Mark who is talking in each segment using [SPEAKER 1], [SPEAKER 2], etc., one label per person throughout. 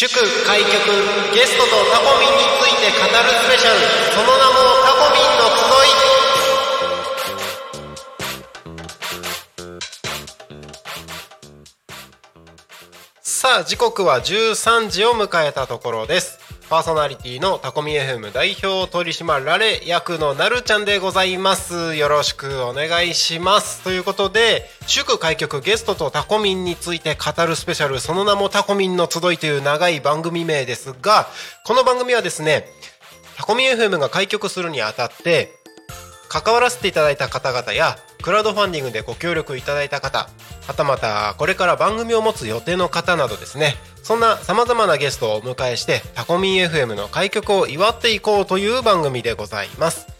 [SPEAKER 1] 祝開局ゲストとタコミンについて語るスペシャルその名もタコミンの集い。さあ時刻は13時を迎えたところです。パーソナリティのタコミ FM 代表取締られ役のなるちゃんでございます。よろしくお願いします。ということで祝開局ゲストとタコミンについて語るスペシャル。その名もタコミンの集いという長い番組名ですがこの番組はですねタコミ FM が開局するにあたって関わらせていただいた方々やクラウドファンディングでご協力いただいた方はたまたこれから番組を持つ予定の方などですねそんなさまざまなゲストをお迎えしてタコミン FM の開局を祝っていこうという番組でございます。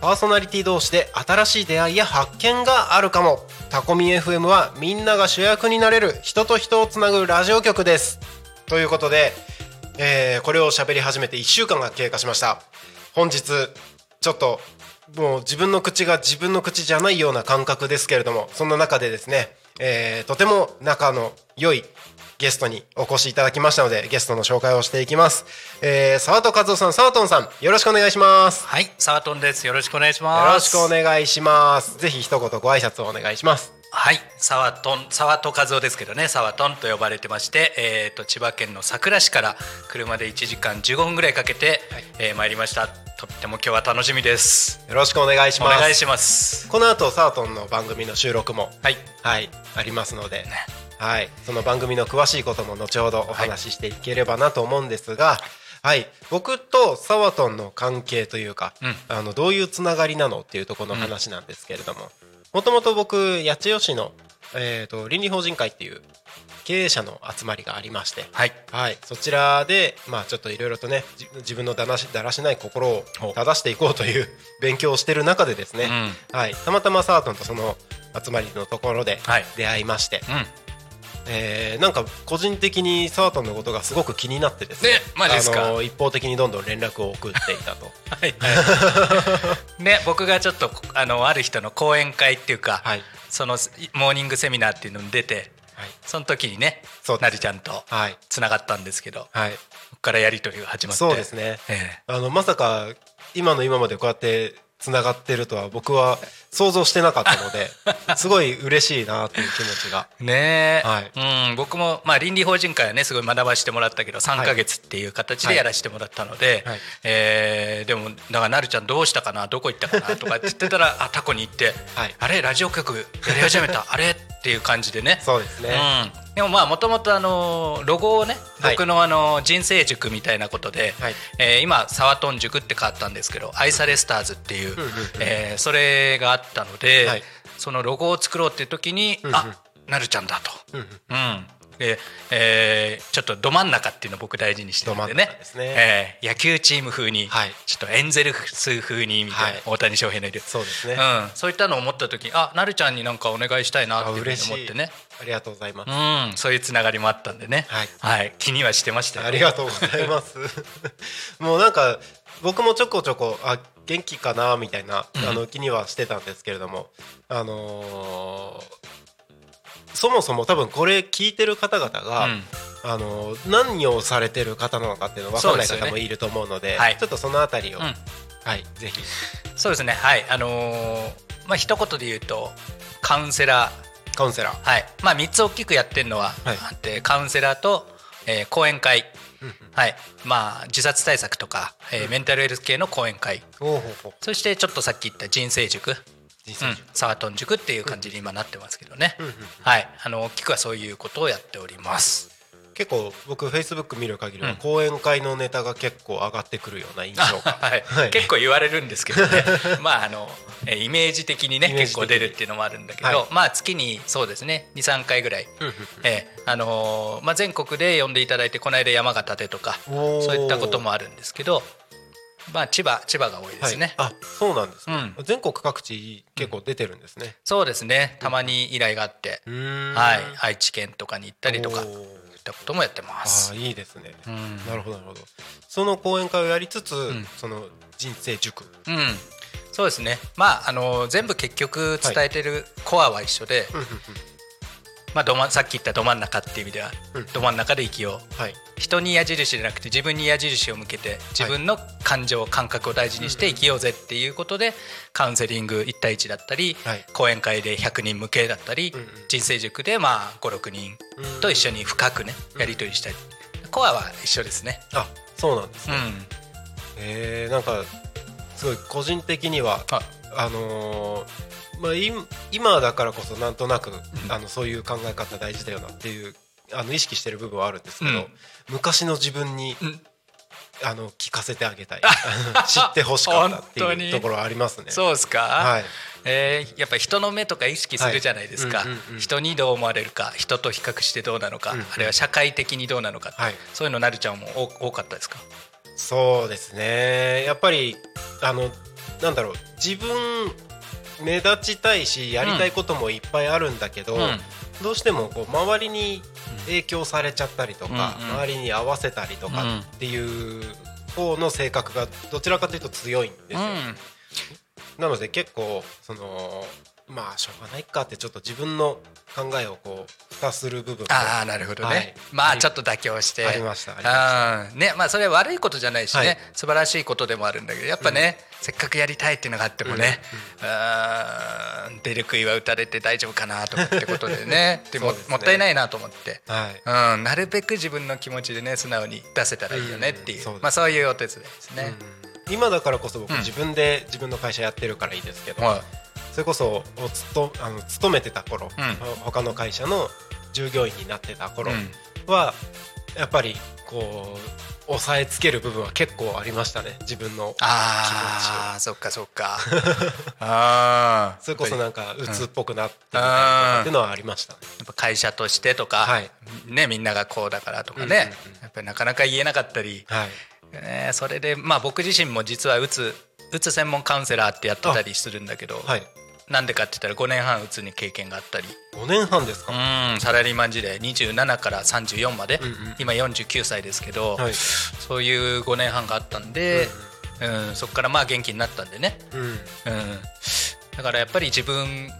[SPEAKER 1] パーソナリティ同士で新しい出会いや発見があるかも。タコミ FM はみんなが主役になれる人と人をつなぐラジオ局です。ということで、えー、これを喋り始めて1週間が経過しました。本日ちょっともう自分の口が自分の口じゃないような感覚ですけれどもそんな中でですね、えー、とても仲の良いゲストにお越しいただきましたのでゲストの紹介をしていきます、えー、沢戸和夫さん沢戸さんよろしくお願いします。
[SPEAKER 2] はい沢戸です。よろしくお願いします。
[SPEAKER 1] よろしくお願いします。ぜひ一言ご挨拶をお願いします。
[SPEAKER 2] はい沢戸沢戸和夫ですけどね沢戸と呼ばれてまして、えーと、千葉県の佐倉市から車で1時間15分ぐらいかけて、はい、えー、参りました。とっても今日は楽しみです。
[SPEAKER 1] よろしくお願いします。
[SPEAKER 2] お願いします。
[SPEAKER 1] この後サートンの番組の収録も
[SPEAKER 2] はい、
[SPEAKER 1] はい、ありますので、ねはい、その番組の詳しいことも後ほどお話ししていければなと思うんですが、はい、僕とサワトンの関係というか、うん、あのどういうつながりなのっていうところの話なんですけれどももともと僕八千代市の、えーと、倫理法人会っていう経営者の集まりがありまして、
[SPEAKER 2] はい、
[SPEAKER 1] はい、そちらで、まあ、ちょっといろいろとね自分のだらしだらしない心を正していこうという 勉強をしてる中でですね、うん、はい、たまたまサワトンとその集まりのところで出会いまして、はいうんえー、なんか個人的にサータンのことがすごく気になってですね、ね、
[SPEAKER 2] マジですか。
[SPEAKER 1] あの一方的にどんどん連絡を送っていたと。
[SPEAKER 2] はい、は い、ね僕がちょっとあのある人の講演会っていうか、はい、そのモーニングセミナーっていうのに出て、はい、その時にねなりちゃんとつながったんですけど、はい、ここからやり取りが始まって。
[SPEAKER 1] そうですね、えー、あのまさか今の今までこうやってつながってるとは僕は想像してなかったので すごい嬉しいなという気持ちが。
[SPEAKER 2] ねえ、はい、うん僕もまあ倫理法人会はねすごい学ばせてもらったけど3か月っていう形でやらせてもらったので、はいはい、えー、でもだからなるちゃんどうしたかなどこ行ったかなとかって言ってたら あタコに行って、はい、あれラジオ局やり始めた。あれ？っていう感じでね。
[SPEAKER 1] そうですね、
[SPEAKER 2] うんでもまあもともとあのロゴをね僕のあの人生塾みたいなことで、はい、えー、今サワトン塾って変わったんですけど愛されスターズっていう、えー、それがあったので、はい、そのロゴを作ろうっていう時に、あなるちゃんだと。うんで、えー、ちょっとど真ん中っていうのを僕大事にしてるんでね。ね、えー、野球チーム風に、はい、ちょっとエンゼルス風にみたいな、はい、大谷翔平のいる。
[SPEAKER 1] そうですね、
[SPEAKER 2] うん、そういったのを思った時にあなるちゃんになんかお願いしたいなっていうふうに思ってね。
[SPEAKER 1] ありがとうございます、
[SPEAKER 2] うん、そういうつながりもあったんでね、はい、はい、気にはしてました
[SPEAKER 1] ありがとうございます。もうなんか僕もちょこちょこあ元気かなみたいなあの気にはしてたんですけれども、あのーそもそも多分これ聞いてる方々が、うん、あの何をされてる方なのかっていうの分からない方もいると思うので、ねはい、ちょっとそのあたりを、うん、はいぜひ。
[SPEAKER 2] そうですね。はい。あのー、まあ一言で言うとカウンセラ
[SPEAKER 1] ー。カウンセラー。
[SPEAKER 2] はい。まあ3つ大きくやってるのは、はい、カウンセラーと、えー、講演会。はい。まあ、自殺対策とか、えー、メンタルヘルス系の講演会。そしてちょっとさっき言った人生塾。うん、サートン塾っていう感じに今なってますけどね、はい。あの大きくはそういうことをやっております。
[SPEAKER 1] 結構僕フェイスブック見る限りは講演会のネタが結構上がってくるような印象が、
[SPEAKER 2] はい。はい、結構言われるんですけどね。まああのイメージ的にね結構出るっていうのもあるんだけど、はい、まあ月にそうですね23回ぐらい、えーあのー、まあ、全国で呼んでいただいてこの間山形でとかそういったこともあるんですけどまあ千葉千葉が多いですね、
[SPEAKER 1] はい、あそうなんですね、うん、全国各地結構出てるんですね、うん、
[SPEAKER 2] そうですね。たまに依頼があって、うん、はい。愛知県とかに行ったりとかったこともやってます。
[SPEAKER 1] あいいですね、なるほどなるほど。その講演会をやりつつ、その人生塾。
[SPEAKER 2] うん。そうですね。まああの全部結局伝えてるコアは一緒で、はいまあ、どまさっき言ったど真ん中っていう意味では、うん、ど真ん中で生きよう、はい、人に矢印じゃなくて自分に矢印を向けて自分の感情、感覚を大事にして生きようぜっていうことで、カウンセリング1対1だったり、はい、講演会で100人向けだったり、人生塾でまあ56人と一緒に深くねやり取りしたり、コアは一緒ですね。
[SPEAKER 1] あそうなんですね、うん、えー、なんかすごい個人的にはあのーまあ、今だからこそなんとなく、あのそういう考え方大事だよなっていうあの意識してる部分はあるんですけど、うん、昔の自分に、うん、あの聞かせてあげたい。知ってほしかったっていうところはありますね。
[SPEAKER 2] そうですか、はい。えー、やっぱ人の目とか意識するじゃないですか、人にどう思われるか人と比較してどうなのか、うんうん、あるいは社会的にどうなのか、はい、そういうのなるちゃんも多かったですか？
[SPEAKER 1] そうですね。やっぱりあのなんだろう自分目立ちたいしやりたいこともいっぱいあるんだけど、うん、どうしてもこう周りに影響されちゃったりとか、うん周りに合わせたりとかっていう方の性格がどちらかというと強いんですよ。なので結構そのまあしょうがないかってちょっと自分の考えをこう蓋する部分
[SPEAKER 2] ああなるほどね、はい、まあちょっと妥協して。
[SPEAKER 1] ありましたあ
[SPEAKER 2] ねまあそれは悪いことじゃないしね、はい、素晴らしいことでもあるんだけどやっぱね、うん、せっかくやりたいっていうのがあってもね、うん、出る杭は打たれて大丈夫かなとかってことでね。でもね、もったいないなと思って、はい。うん、なるべく自分の気持ちでね素直に出せたらいいよねっていううん、まあそういうお手伝いですね、
[SPEAKER 1] うん、今だからこそ僕自分で自分の会社やってるからいいですけど、はいそれこそつとあの勤めてた頃、うん、他の会社の従業員になってた頃は、やっぱりこう抑えつける部分は結構ありましたね自分の気持ち
[SPEAKER 2] ああそっかそっか。
[SPEAKER 1] ああそれこそなんか鬱っぽくなってみたっていうのはありました、ね、
[SPEAKER 2] やっぱ会社としてとか、はい、ねみんながこうだからとかね、うんうんうん、やっぱりなかなか言えなかったり、はいね、それでまあ僕自身も実はうつうつ専門カウンセラーってやってたりするんだけど、はい、なんでかって言ったら5年半うつに経験があったり。
[SPEAKER 1] 5年半ですか？
[SPEAKER 2] うんサラリーマン時代27から34まで、うんうん、今49歳ですけど、はい、そういう5年半があったんで、うん、うん、そこからまあ元気になったんでね、うん、うん、だからやっぱり自分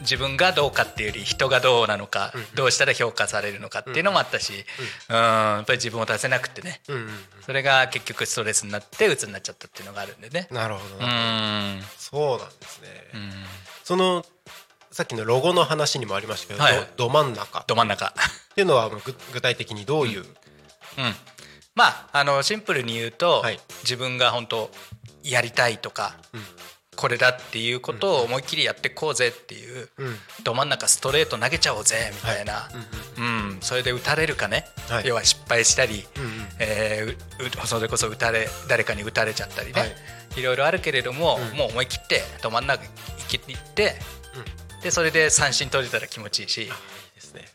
[SPEAKER 2] 自分がどうかっていうより人がどうなのか、うん、どうしたら評価されるのかっていうのもあったし、うん、うんやっぱり自分を出せなくてね、うんうんうん、それが結局ストレスになって鬱になっちゃったっていうのがあるんでね。
[SPEAKER 1] なるほどうん。そうなんですね、うん、そのさっきのロゴの話にもありましたけど、はい、ど真ん中。
[SPEAKER 2] ど真ん中。
[SPEAKER 1] っていうのは具体的にどういう、うん、
[SPEAKER 2] まああのシンプルに言うと、はい、自分が本当やりたいとか、これだっていうことを思いっきりやってこうぜっていう、ど真ん中ストレート投げちゃおうぜみたいな、うんそれで打たれるかね、要は失敗したり、えそれこそ打たれ誰かに打たれちゃったりね、い、ろいろあるけれども、もう思い切ってど真ん中行きってでそれで三振取れたら気持ちいいし。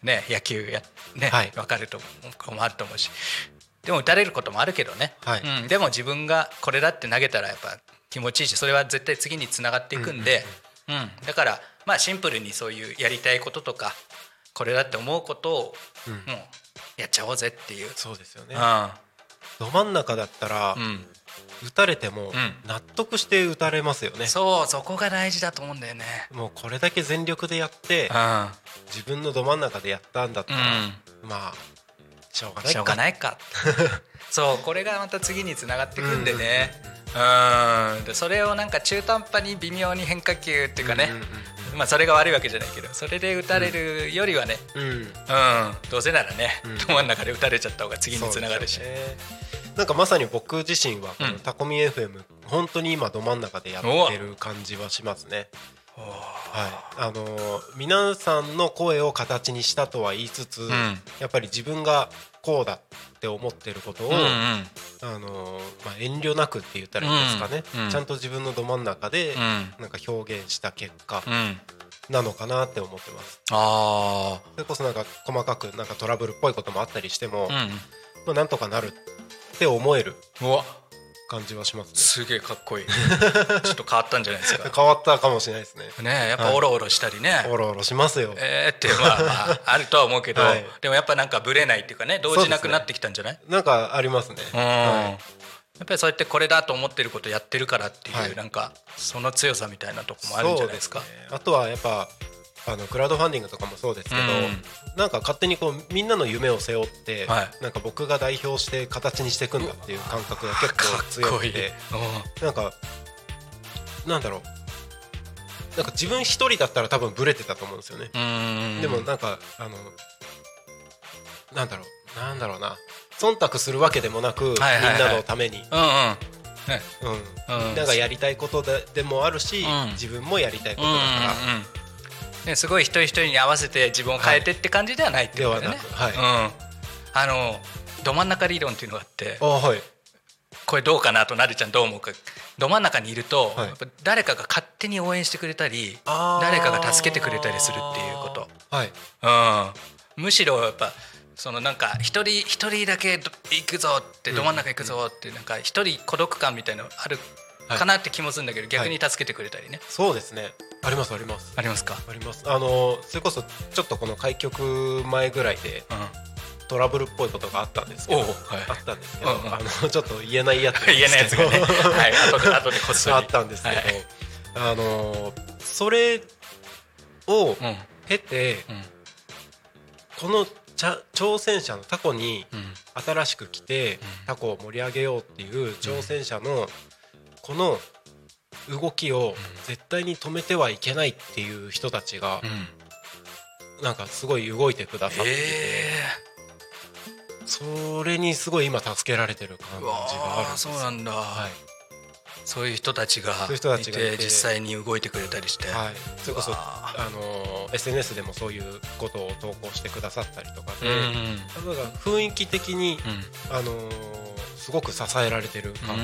[SPEAKER 2] ね、野球や、ねはい、分かるともあると思うし。でも打たれることもあるけどね、はい、うん、でも自分がこれだって投げたらやっぱ気持ちいいしそれは絶対次につながっていくんで、うん、うんだからまあシンプルにそういうやりたいこととかこれだって思うことを、もうやっちゃおうぜっていう。
[SPEAKER 1] そうですよね、ど真ん中だったら、打たれても納得して打たれますよね、
[SPEAKER 2] そうそこが大事だと思うんだよね。
[SPEAKER 1] もうこれだけ全力でやって、自分のど真ん中でやったんだったら、まあしょうがないか。
[SPEAKER 2] しょうがないか。そうこれがまた次につながっていくんでね、うんでそれをなんか中途半端に微妙に変化球っていうかね、まあそれが悪いわけじゃないけどそれで打たれるよりはね、うん、うん、どうせならね、ど真ん中で打たれちゃった方が次につながるし。
[SPEAKER 1] なんかまさに僕自身はこのタコミ FM、うん、本当に今ど真ん中でやってる感じはしますね。はい、あのー、皆さんの声を形にしたとは言いつつ、うん、やっぱり自分がこうだって思ってることを、うんうん、あのまあ、遠慮なくって言ったらいいですかね、うんうん、ちゃんと自分のど真ん中でなんか表現した結果なのかなって思ってます。あそれこそなんか細かくなんかトラブルっぽいこともあったりしても、うん、まあ、なんとかなるって思える感じはしますね。
[SPEAKER 2] すげえかっこいい。ちょっと変わったんじゃないですか。
[SPEAKER 1] 変わったかもしれないですね。
[SPEAKER 2] ねやっぱおろおろしたりね、はい、
[SPEAKER 1] おろおろしますよ。
[SPEAKER 2] えー、ってまあまああるとは思うけど、はい、でもやっぱなんかぶれないっていうかね動じなくなってきたんじゃない、ね、
[SPEAKER 1] なんかありますね。
[SPEAKER 2] うん、はい。やっぱりそうやってこれだと思ってることやってるからっていう、はい、なんかその強さみたいなとこもあるんじゃないですか？すね、
[SPEAKER 1] あとはやっぱあのクラウドファンディングとかもそうですけど、うん、なんか勝手にこうみんなの夢を背負って、はい、なんか僕が代表して形にしていくんだっていう感覚が結構強くてなんかなんだろう。なんか自分一人だったら多分ブレてたと思うんですよね。でもなんかあのなんだろう。なんだろうな。忖度するわけでもなく、みんなのために、うん、みんながやりたいことででもあるし、自分もやりたいことだから。
[SPEAKER 2] ね、すごい一人一人に合わせて自分を変えてって感じではないってことだよね。はい、うん、あのど真ん中理論っていうのがあってあ、はい、これどうかなとなるちゃんどう思うか。ど真ん中にいると、はい、誰かが勝手に応援してくれたり誰かが助けてくれたりするっていうこと、はい。うん、むしろやっぱそのなんか一人一人だけ行くぞってど真ん中行くぞってなんか一人孤独感みたいなのあるかなって気もするんだけど、逆に助けてくれたりね、
[SPEAKER 1] そうですねありますあります。
[SPEAKER 2] ありますか？
[SPEAKER 1] あります。あのそれこそちょっとこの開局前ぐらいで、トラブルっぽいことがあったんですけど、はい、あったんですけど、うんうん、あのちょっと言えないやつ
[SPEAKER 2] 言えないやつがね、はい、後で後でこっそり。
[SPEAKER 1] あったんですけど、はい、あのそれを経て、うん、この挑戦者のタコに新しく来て、タコを盛り上げようっていう挑戦者のこの動きを絶対に止めてはいけないっていう人たちが、なんかすごい動いてくださってて、それにすごい今助けられてる感じがあるんです
[SPEAKER 2] そうなんだ、はい、そういう人たちがいて実際に動いてくれたりして、はい、
[SPEAKER 1] それこそあの SNS でもそういうことを投稿してくださったりとかで、うんうん、雰囲気的に、うん、あのすごく支えられてる感が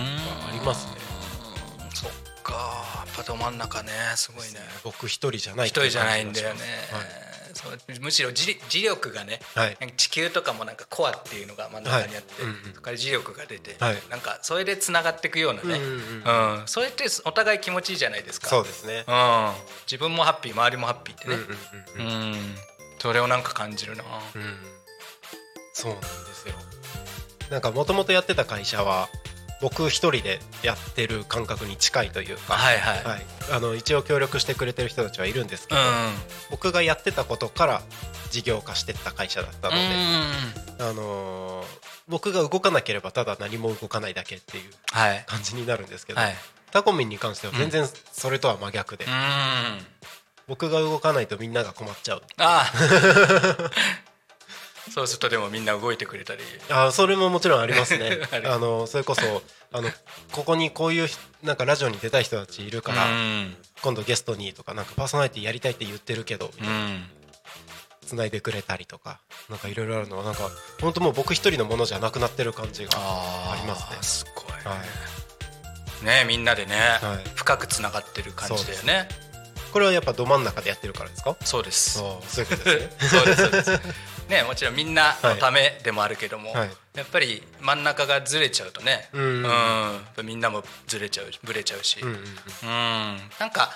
[SPEAKER 1] ありますね。
[SPEAKER 2] かやっぱど真ん中ねすごいね。
[SPEAKER 1] 僕一人じゃない
[SPEAKER 2] 一人じゃないんだよね、はい、そうむしろ磁力がね、はい、地球とかもなんかコアっていうのが真ん中にあって、はい。うんうん、そこから磁力が出て、はい、なんかそれでつながっていくようなね、うん、うん、それってお互い気持ちいいじゃないですか。
[SPEAKER 1] そうですね、
[SPEAKER 2] うん、自分もハッピー周りもハッピーってね。うん、それをなんか感じるな、うん、
[SPEAKER 1] そうなんですよ。なんかもともとやってた会社は僕一人でやってる感覚に近いというか、はいはい。はい、あの一応協力してくれてる人たちはいるんですけど、うん、僕がやってたことから事業化してった会社だったので、あのー、僕が動かなければただ何も動かないだけっていう感じになるんですけど、はい、タコミンに関しては全然それとは真逆で、うん、僕が動かないとみんなが困っちゃうあ
[SPEAKER 2] そうするとでもみんな動いてくれたり。
[SPEAKER 1] あそれももちろんありますね。あのそれこそあのここにこういうなんかラジオに出たい人たちいるから、今度ゲストにとかなんかパーソナリティやりたいって言ってるけどみたいな、つないでくれたりとかなんかいろいろあるのはなんか本当もう僕一人のものじゃなくなってる感じがありますね。
[SPEAKER 2] すごい、はい、ねみんなでね、はい、深くつながってる感じだよね。
[SPEAKER 1] これはやっぱど真ん中でやってるからですか？
[SPEAKER 2] そうです。
[SPEAKER 1] そういうことですね。
[SPEAKER 2] そうですそうですねもちろんみんなのためでもあるけども、はい、やっぱり真ん中がずれちゃうとね、うん、うん、みんなもずれちゃうぶれちゃうし、うん、うん、なんか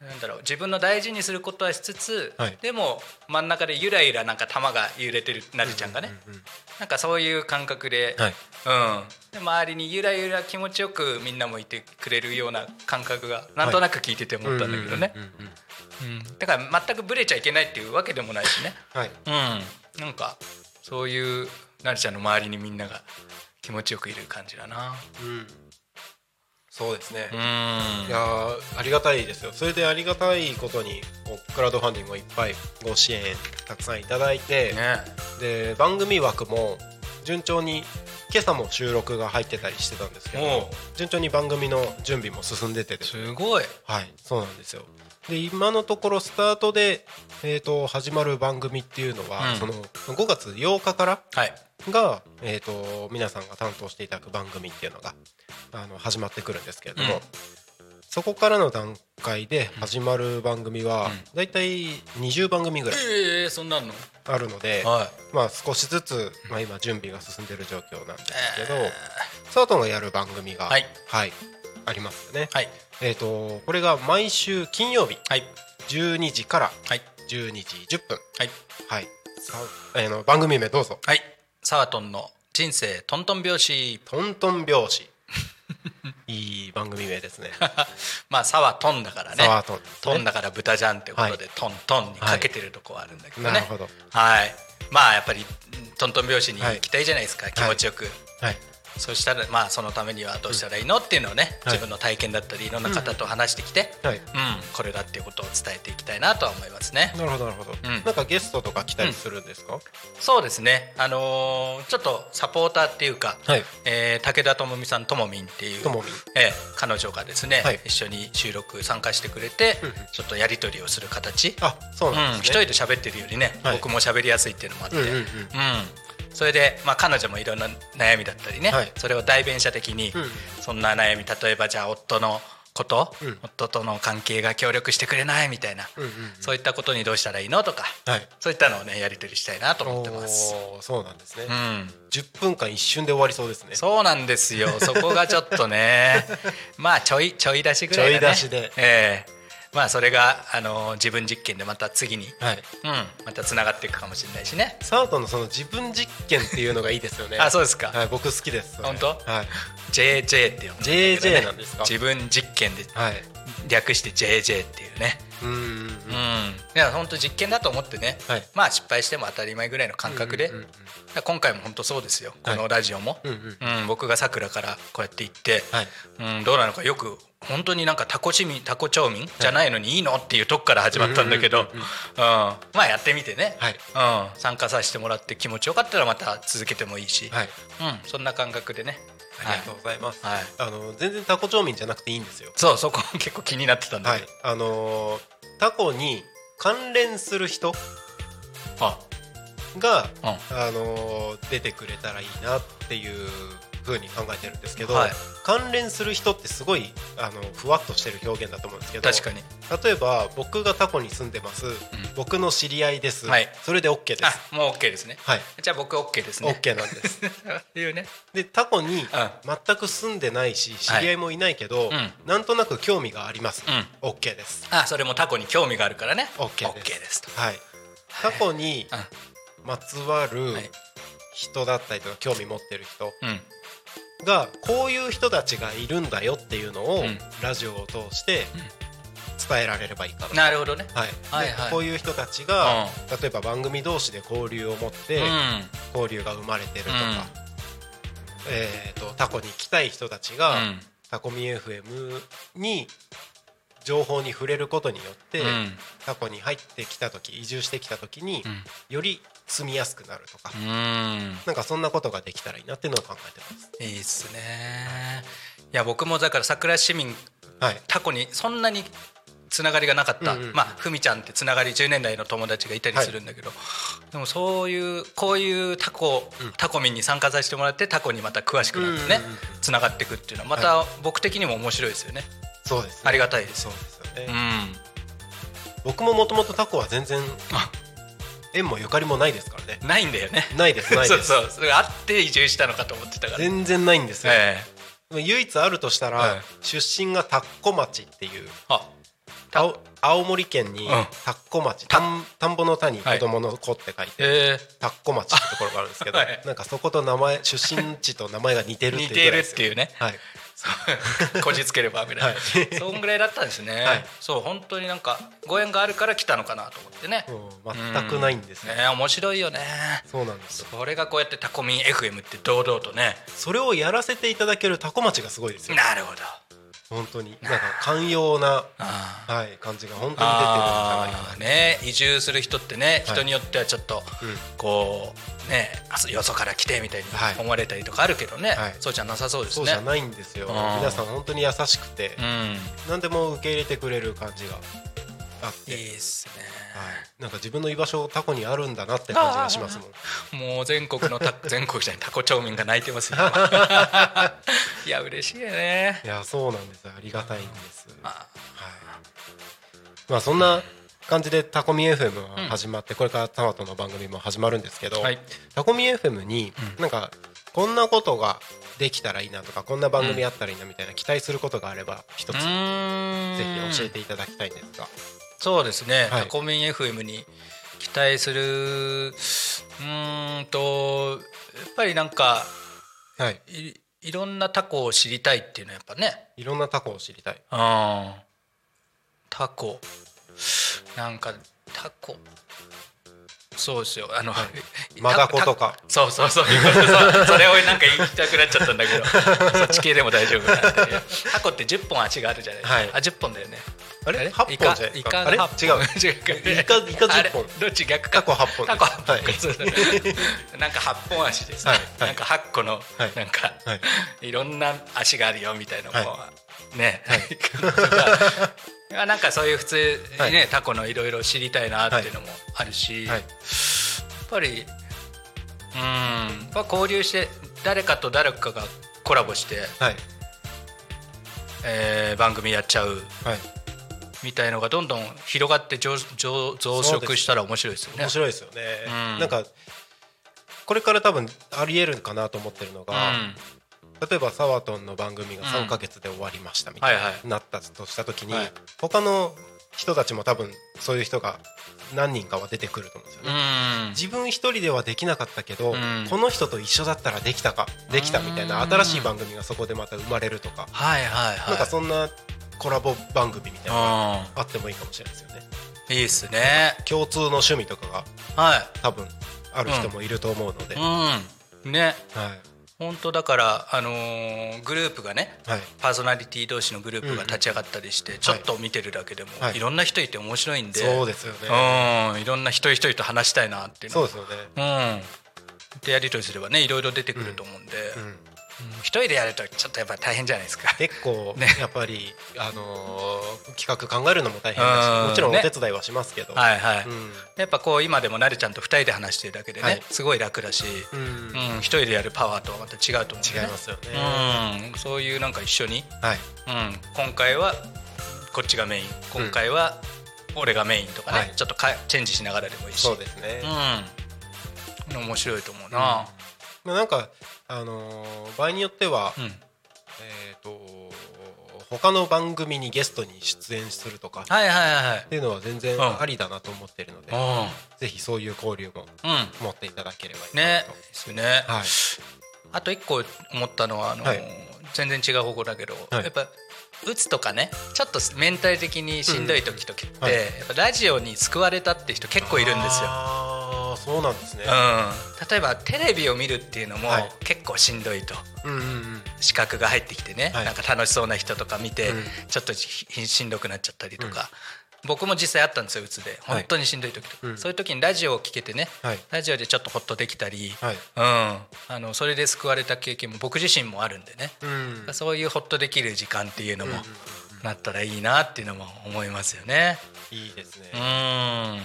[SPEAKER 2] なんだろう自分の大事にすることはしつつ、はい、でも真ん中でゆらゆらなんか球が揺れてるなるちゃんがね、うんうんうん、なんかそういう感覚で,、はい。うん、で周りにゆらゆら気持ちよくみんなもいてくれるような感覚がなんとなく聞いてて思ったんだけどね。だから全くブレちゃいけないっていうわけでもないしね、はい。うん、なんかそういうなるちゃんの周りにみんなが気持ちよくいる感じだな。うん。
[SPEAKER 1] そうですね。いやありがたいですよ。それでありがたいことにクラウドファンディングをいっぱいご支援たくさんいただいて、ね、で番組枠も順調に今朝も収録が入ってたりしてたんですけど順調に番組の準備も進んでて
[SPEAKER 2] すごい。
[SPEAKER 1] はいそうなんですよ。で今のところスタートで、えーと、始まる番組っていうのは、うん、その5月8日からが、はい、えーと、皆さんが担当していただく番組っていうのがあの始まってくるんですけれども、うん、そこからの段階で始まる番組は大体20番組ぐらいあるので、まあ、少しずつ、まあ、今準備が進んでる状況なんですけど、サー。トンがやる番組が、
[SPEAKER 2] はい、
[SPEAKER 1] はい、ありますよね。
[SPEAKER 2] はい、
[SPEAKER 1] えっ、ー、とこれが毎週金曜日、
[SPEAKER 2] はい、
[SPEAKER 1] 12時から12時10分、はい、はい、さえー、の番組名どうぞ。
[SPEAKER 2] はい、サートンの人生トントン拍子。
[SPEAKER 1] トントン拍子。いい番組名ですね。
[SPEAKER 2] まあ「さ」は「トン」だからね。
[SPEAKER 1] トン、ね、
[SPEAKER 2] トンだから豚じゃんってことで、はい、トントンにかけてるとこはあるんだけどね、
[SPEAKER 1] なるほど。
[SPEAKER 2] はい。まあやっぱりトントン拍子に行きたいじゃないですか、はい、気持ちよく、
[SPEAKER 1] はい、
[SPEAKER 2] そしたらまあそのためにはどうしたらいいのっていうのをね、自分の体験だったりいろんな方と話してきて、うん、これだっていうことを伝えていきたいなとは思いますね。
[SPEAKER 1] なるほどなるほど。うん、なんかゲストとか来たりするんですか？
[SPEAKER 2] そうですね。あのー、ちょっとサポーターっていうか、はい、えー、武田智美さんともみんっていう、えー、彼女がですね、はい、一緒に収録参加してくれて、ちょっとやり取りをする形。
[SPEAKER 1] あ、そうなんで
[SPEAKER 2] 一人で喋ってるよりね、はい、僕も喋りやすいっていうのもあって、うんそれで、まあ、彼女もいろんな悩みだったりね、はい、それを代弁者的に、うん、そんな悩み例えばじゃあ夫のこと、うん、夫との関係が協力してくれないみたいな、うんうんうん、そういったことにどうしたらいいのとか、はい、そういったのをねやり取りしたいなと思ってます。
[SPEAKER 1] そうなんですね、うん、10分間一瞬で終わりそうですね。
[SPEAKER 2] そうなんですよ。そこがちょっとね まあちょいちょい出しぐらいだね。
[SPEAKER 1] ちょい出しで。
[SPEAKER 2] ええ。ーまあそれがあの自分実験でまた次に、はい。うん、またつながっていくかもしれないしね。
[SPEAKER 1] サードのその自分実験っていうのがいいですよね。
[SPEAKER 2] あそうですか、
[SPEAKER 1] はい、僕好きです。
[SPEAKER 2] 本当、はい、JJ って呼ん
[SPEAKER 1] で、ね、JJ なんですか？
[SPEAKER 2] 自分実験で、はい、略して JJ っていうね。うんうん、いや本当実験だと思ってね、はい、まあ失敗しても当たり前ぐらいの感覚で、うんうんうん、今回も本当そうですよ。このラジオも、はい、うん。うん、僕がさくらからこうやって行って、はい、うん、どうなのかよく本当になんかタコチミタコ町民じゃないのにいいのっていうとこから始まったんだけど。まあやってみてね、はい、うん、参加させてもらって気持ちよかったらまた続けてもいいし、はい、うん、そんな感覚でね
[SPEAKER 1] ありがとうございます。はい、あの全然タコ町民じゃなくていいんですよ。
[SPEAKER 2] そうそこ 結構気になってたんだ
[SPEAKER 1] はい、あのー、タコに関連する人が、うん、あのー、出てくれたらいいなっていうふうに考えてるんですけど、はい、関連する人ってすごいあのふわっとしてる表現だと思うんですけど
[SPEAKER 2] 確かに。
[SPEAKER 1] 例えば僕がタコに住んでます、うん、僕の知り合いです、はい、それで OK です。
[SPEAKER 2] もう OK ですね、はい、じゃあ僕 OK ですね。
[SPEAKER 1] OK なんです。
[SPEAKER 2] いうね。
[SPEAKER 1] でタコに全く住んでないし知り合いもいないけど、はい、なんとなく興味があります、うん、OK です。
[SPEAKER 2] あそれもタコに興味があるからね。
[SPEAKER 1] OK です。
[SPEAKER 2] OK ですと。
[SPEAKER 1] はい。タコにまつわる人だったりとか興味持ってる人、うんがこういう人たちがいるんだよっていうのを、ラジオを通して伝えられればいいか
[SPEAKER 2] な。なるほどね、
[SPEAKER 1] はい。はいはい、こういう人たちが、うん、例えば番組同士で交流を持って、交流が生まれてるとか、うん、えーと、タコに来たい人たちが、うん、タコミ FM に情報に触れることによって、タコに入ってきた時移住してきた時に、より住みやすくなるとか。なんかそんなことができたらいいなっていうのを考えてます。
[SPEAKER 2] いいっすね。いや僕もだから桜市民、はい、タコにそんなにつながりがなかった、うんうん、まあふみちゃんってつながり10年来の友達がいたりするんだけど、はい、でもそういうこういうタコ、うん、タコミンに参加させてもらってタコにまた詳しくなってねつながっていくっていうのはまた僕的にも面白いですよね。
[SPEAKER 1] そうです、ね、
[SPEAKER 2] ありがたいです
[SPEAKER 1] そうですよね、うん、僕ももともとタコは全然縁もゆかりもないですからね。
[SPEAKER 2] ないんだよね。
[SPEAKER 1] ないですないです。
[SPEAKER 2] そうそう。それがあって移住したのかと思ってたから。
[SPEAKER 1] 全然ないんですよ、えー、唯一あるとしたら、はい、出身が田子町っていう青森県に田子町、田ん田んぼの田に子供の子って書いて、田子町ってところがあるんですけど、はい、なんかそこと名前出身地と名前が似てるっていう似
[SPEAKER 2] てるっていうね、はい、こじつければぐらい、はい、そんぐらいだったんですね、はい、そう本当になんかご縁があるから来たのかなと思ってね。
[SPEAKER 1] 全くないんです
[SPEAKER 2] ね、ね、面白いよね。
[SPEAKER 1] そうなんです
[SPEAKER 2] それがこうやってタコミン FM って堂々とね。
[SPEAKER 1] それをやらせていただけるタコ町がすごいですよ。
[SPEAKER 2] なるほど
[SPEAKER 1] 本当に。なんか寛容な、はい、感じが本当に出てる
[SPEAKER 2] ね移住する人ってね人によってはちょっと、こうねよそから来てみたいに思われたりとかあるけどね、はい、そうじゃなさそうですね。
[SPEAKER 1] そうじゃないんですよ。皆さん本当に優しくて、うん、何でも受け入れてくれる感じがあって。
[SPEAKER 2] いいっすね、
[SPEAKER 1] はい、なんか自分の居場所タコにあるんだなって感じがします
[SPEAKER 2] もん。もう全国のタ 全国じゃないタコ町民が泣いてますよ。いや嬉しいよね。
[SPEAKER 1] いやそうなんですありがたいんです、はい、まあそんな感じでタコミ FM は始まって、これからタワトの番組も始まるんですけど、タコミ FM になんかこんなことができたらいいなとかこんな番組あったらいいなみたいな期待することがあれば一つぜひ教えていただきたいんですが
[SPEAKER 2] そうですね、はい、タコミン FM に期待するうんとやっぱりなんか、はい、いいろんなタコを知りたいっていうのはやっぱね。
[SPEAKER 1] いろんなタコを知りたい。
[SPEAKER 2] あタコ。なんかタコ。そうですよ。あの、は
[SPEAKER 1] い、マダコとか。
[SPEAKER 2] そうそうそう。それをなんか言いたくなっちゃったんだけど。そっち系でも大丈夫タコって10本足があるじゃないですか、はい、あ10本だよね
[SPEAKER 1] あれ？八本じゃないですか？あれ？違う。
[SPEAKER 2] 違う。イカイカ10本どっち？逆？か
[SPEAKER 1] タコ8本
[SPEAKER 2] タコ8本、はい、なんか8本足でさ、はい、なんか8個の、はい、なんか、はい、いろんな足があるよみたいなのも、はい、ね、はい、なんかそういう普通にね、タコのいろいろ知りたいなっていうのもあるし、やっぱりうん交流して誰かと誰かがコラボして、番組やっちゃう、はいみたいのがどんどん広がって増増増殖したら面白いですよね。
[SPEAKER 1] 面白いですよね、うん、なんかこれから多分ありえるかなと思ってるのが、うん、例えばサワトンの番組が3か月で終わりましたみたいになったとした時に、はい。はい、他の人たちも多分そういう人が何人かは出てくると思うんですよね。自分一人ではできなかったけど、この人と一緒だったらできたかできたみたいな新しい番組がそこでまた生まれるとか、はいはいはい、なんかそんなコラボ番組みたいなのがあってもいいかもしれないですよね。
[SPEAKER 2] いいっすね。
[SPEAKER 1] 共通の趣味とかが、はい、多分ある人もいると思うので。
[SPEAKER 2] うん、ね。はい。本当だから、あのー、グループがね、はい、パーソナリティ同士のグループが立ち上がったりして、ちょっと見てるだけでも、はい、いろんな人いて面白いんで、
[SPEAKER 1] そうですよね、
[SPEAKER 2] うん、いろんな一人一人と話したいなっていう
[SPEAKER 1] そうですよ
[SPEAKER 2] ね、うん、でやり取りすればねいろいろ出てくると思うんで、うんうん一人でやるとちょっとやっぱり大変じゃないですか。
[SPEAKER 1] 結構やっぱり、ね、あのー、企画考えるのも大変だしもちろんお手伝いはしますけど、
[SPEAKER 2] ね、はいはい、うん、やっぱこう今でもなるちゃんと二人で話してるだけでね、はい、すごい楽だし一、うん、人でやるパワーとはまた違うと思う、
[SPEAKER 1] ね、違いますよね、
[SPEAKER 2] うん、そういうなんか一緒に、はい。うん、今回はこっちがメイン。今回は俺がメインとかね、はい、ちょっとかチェンジしながらでもいいし。
[SPEAKER 1] そうですね、
[SPEAKER 2] うん、面白いと思うな、
[SPEAKER 1] まあ、なんかあのー、場合によっては、うん、えっ、ー、と他の番組にゲストに出演するとかっていうのは全然ありだなと思ってるので、うん、ぜひそういう交流も持っていただければいいなと、ねです
[SPEAKER 2] ね、はい、あと一個思ったのはあのーはい、全然違う方向だけど、はい、やっぱ打つとかねちょっとメンタル的にしんどい時とかって、うん、やっぱラジオに救われたって人結構いるんですよ。
[SPEAKER 1] あそうなんですね、う
[SPEAKER 2] ん、例えばテレビを見るっていうのも結構しんどいと、うんうんうん、視覚が入ってきてね、はい、なんか楽しそうな人とか見て、ちょっとしんどくなっちゃったりとか、僕も実際あったんですようつで。本当にしんどい時とか、はいそういう時にラジオを聞けてね、はい、ラジオでちょっとほっとできたり、はい、うん、あのそれで救われた経験も僕自身もあるんでね、うん、そういうほっとできる時間っていうのもなったらいいなっていうのも思いますよね。
[SPEAKER 1] いいですね。うん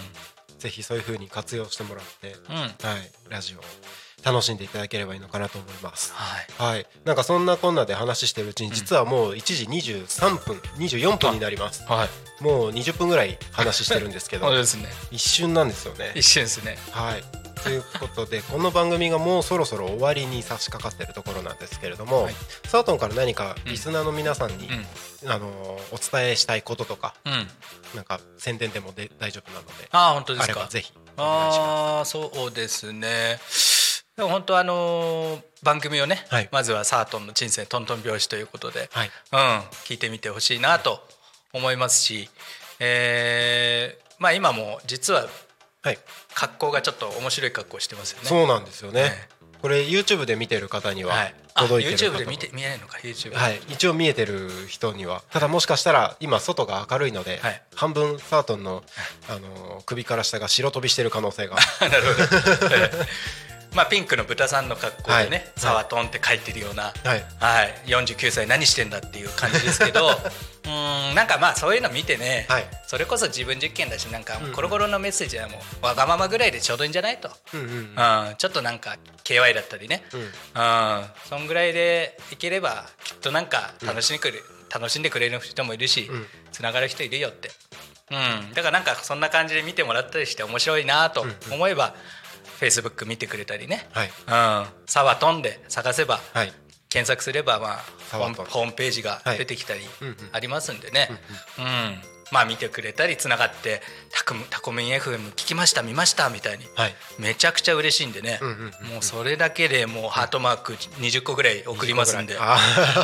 [SPEAKER 1] ぜひそういうふうに活用してもらって、うん、はい、ラジオ楽しんでいただければいいのかなと思います。はい、はい、なんかそんなこんなで話してるうちに実はもう1時23分24分になります。はい、もう20分ぐらい話してるんですけど、
[SPEAKER 2] ですね、
[SPEAKER 1] 一瞬なんですよね。
[SPEAKER 2] 一瞬ですね。
[SPEAKER 1] はい。ということでこの番組がもうそろそろ終わりに差し掛かっているところなんですけれども、はい、サートンから何かリスナーの皆さんに、うん、あのお伝えしたいこととか、うん、なんか宣伝でもで大丈夫なので
[SPEAKER 2] あ本当ですか。
[SPEAKER 1] ぜひ
[SPEAKER 2] ああそうですねでも本当あのー、番組をね、はい、まずはサートンの人生トントン拍子ということで、はい、うん、聞いてみてほしいなと思いますし、えー、まあ今も実は格好がちょっと面白い格好してますよね。
[SPEAKER 1] そうなんですよね。ね。これ YouTube で見てる方には届いてる
[SPEAKER 2] はい、YouTube で見て見えないのか YouTube
[SPEAKER 1] はい。一応見えてる人には。ただもしかしたら今外が明るいので、はい、半分サートンのあの首から下が白飛びしてる可能性が。なるほど
[SPEAKER 2] まあ、ピンクの豚さんの格好でね「サワトン」って書いてるような、はい。はい、49歳何してんだっていう感じですけど うんなんかまあそういうの見てね、はい、それこそ自分実験だしなんかコロコロのメッセージはもうわがままぐらいでちょうどいいんじゃないと、うんうんうん、ちょっとなんか KY だったりね、うん、そんぐらいでいければきっとなんか楽しんでくれ、うん、楽しんでくれる人もいるし、うん、つながる人いるよって。うん、だからなんかそんな感じで見てもらったりして面白いなと思えば、フェイスブック見てくれたりね、
[SPEAKER 1] はい。
[SPEAKER 2] うん、サワトンで探せば、
[SPEAKER 1] はい。
[SPEAKER 2] 検索すれば、まあ、ホームページが出てきたりありますんでね、うんまあ見てくれたりつながってタコタコミン FM 聞きました見ましたみたいに、
[SPEAKER 1] はい。
[SPEAKER 2] めちゃくちゃ嬉しいんでね、
[SPEAKER 1] んうんうん
[SPEAKER 2] もうそれだけでもうハートマーク20個ぐらい送りますんで、い
[SPEAKER 1] あ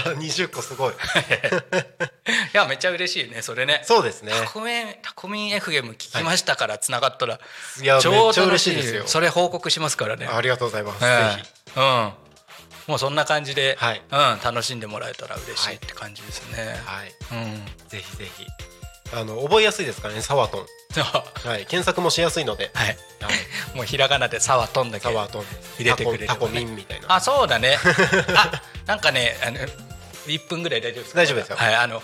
[SPEAKER 1] ー 20個すごい。
[SPEAKER 2] やめっちゃ嬉しいねそれね。
[SPEAKER 1] そうですね。
[SPEAKER 2] タコミンタコミン FM 聞きましたからつながったら、
[SPEAKER 1] い。や
[SPEAKER 2] 超
[SPEAKER 1] めっちゃ嬉
[SPEAKER 2] 楽しい
[SPEAKER 1] ですよ。
[SPEAKER 2] それ報告しますからね。
[SPEAKER 1] ありがとうございます、
[SPEAKER 2] え
[SPEAKER 1] ぜひ。
[SPEAKER 2] えうん。もうそんな感じで、
[SPEAKER 1] はい。
[SPEAKER 2] うん、楽しんでもらえたら嬉しいって感じですね、
[SPEAKER 1] はい。
[SPEAKER 2] うん。
[SPEAKER 1] ぜひぜひあの覚えやすいですからねサワトン。はい検索もしやすいので。
[SPEAKER 2] はい。
[SPEAKER 1] はい。
[SPEAKER 2] もうひらがなで「さ」は「とん」だけ
[SPEAKER 1] サワトン。
[SPEAKER 2] 入れてくれればね。
[SPEAKER 1] タコタコミンみたいな。
[SPEAKER 2] あそうだね。あなんかねあの1分ぐらい大丈夫ですか？
[SPEAKER 1] 大丈夫ですよ。
[SPEAKER 2] はいあの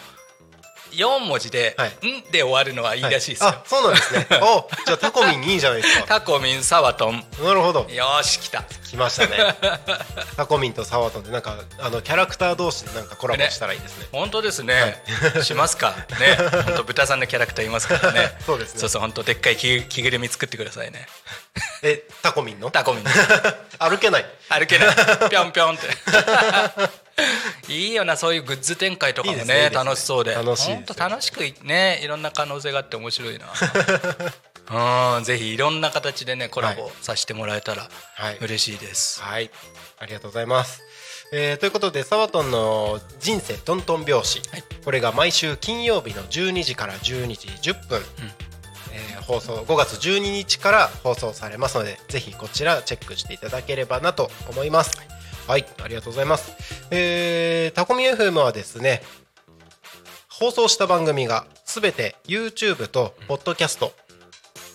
[SPEAKER 2] 4文字で
[SPEAKER 1] は「
[SPEAKER 2] ん」で終わるのはいいらしいですよ、
[SPEAKER 1] あそうなんですね。おじゃあタコミンいいじゃないですか。
[SPEAKER 2] タコミンサワトン。
[SPEAKER 1] なるほど。
[SPEAKER 2] よーし来た。
[SPEAKER 1] 来ましたね。タコミンとサワトンでなんかあのキャラクター同士でなんかコラボしたらいいですね。
[SPEAKER 2] 本当ですね、しますか。ね。本当豚さんのキャラクターいますからね。
[SPEAKER 1] そうですね。
[SPEAKER 2] そうそう本当でっかい着着ぐるみ作ってくださいね。
[SPEAKER 1] えタコミンの？
[SPEAKER 2] タコミン。
[SPEAKER 1] 歩けない。
[SPEAKER 2] 歩けない。ぴょんぴょんって いいよなそういうグッズ展開とかもね
[SPEAKER 1] ねね。
[SPEAKER 2] 楽しそうで。
[SPEAKER 1] 楽しいですよ。
[SPEAKER 2] 本当楽しくねいろんな可能性があって面白いな。うんぜひいろんな形でねコラボさせてもらえたら
[SPEAKER 1] はい。
[SPEAKER 2] 嬉しいです、
[SPEAKER 1] はい。ありがとうございます、えーということでサワトンの人生トントン拍子、
[SPEAKER 2] はい。
[SPEAKER 1] これが毎週金曜日の12時から12時10分、えー放送5月12日から放送されますのでぜひこちらチェックしていただければなと思います。はいありがとうございます。えータコミ FM はですね放送した番組がすべて YouTube と Podcast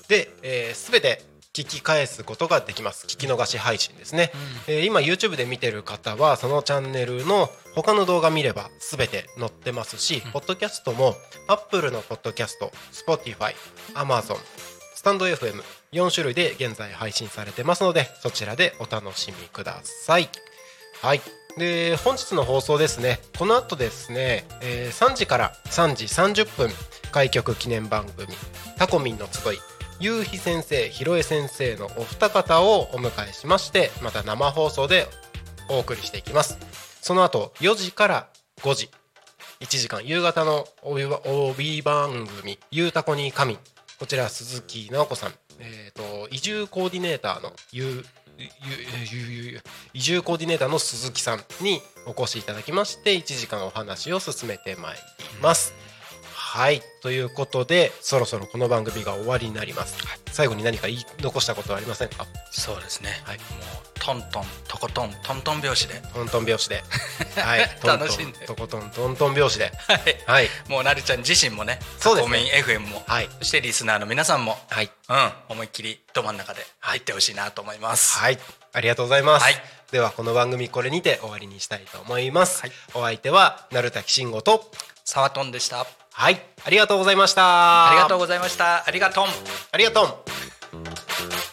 [SPEAKER 1] で、えー、全て聞き返すことができます。聞き逃し配信ですね、えー今 YouTube で見てる方はそのチャンネルの他の動画見れば全て載ってますし、ポッドキャストも Apple のポッドキャスト Spotify、Amazon スタンド FM4 種類で現在配信されてますのでそちらでお楽しみくださいはい。で本日の放送ですね。この後ですね、えー3時から3時30分開局記念番組「タコミンの集い」ゆうひ先生ひろえ先生のお二方をお迎えしましてまた生放送でお送りしていきます。その後4時から5時1時間夕方の帯番組「ゆうたこに神」こちら鈴木直子さん、えー、と移住コーディネーターのゆう移住コーディネーターの鈴木さんにお越しいただきまして1時間お話を進めてまいります。はいということでそろそろこの番組が終わりになります。最後に何か言い残したことはありませんか？
[SPEAKER 2] そうですね、
[SPEAKER 1] はい。
[SPEAKER 2] もうトントンとことんトントン拍子で。
[SPEAKER 1] トントン拍子で。はい、
[SPEAKER 2] 楽しんで。
[SPEAKER 1] とことんトントン拍子で。
[SPEAKER 2] はい。
[SPEAKER 1] はい。
[SPEAKER 2] もうなるちゃん自身もね
[SPEAKER 1] そうですね。
[SPEAKER 2] タコミン FM も、
[SPEAKER 1] はい。
[SPEAKER 2] そしてリスナーの皆さんも、
[SPEAKER 1] はい。
[SPEAKER 2] うん、思いっきりど真ん中で入ってほしいなと思います、
[SPEAKER 1] はい。ありがとうございます。
[SPEAKER 2] はい。
[SPEAKER 1] ではこの番組これにて終わりにしたいと思います。
[SPEAKER 2] はい。
[SPEAKER 1] お相手は鳴滝慎吾と。
[SPEAKER 2] サワトンでした
[SPEAKER 1] はい、ありがとうございました。
[SPEAKER 2] ありがとうございました。ありがとう。
[SPEAKER 1] ありがとう。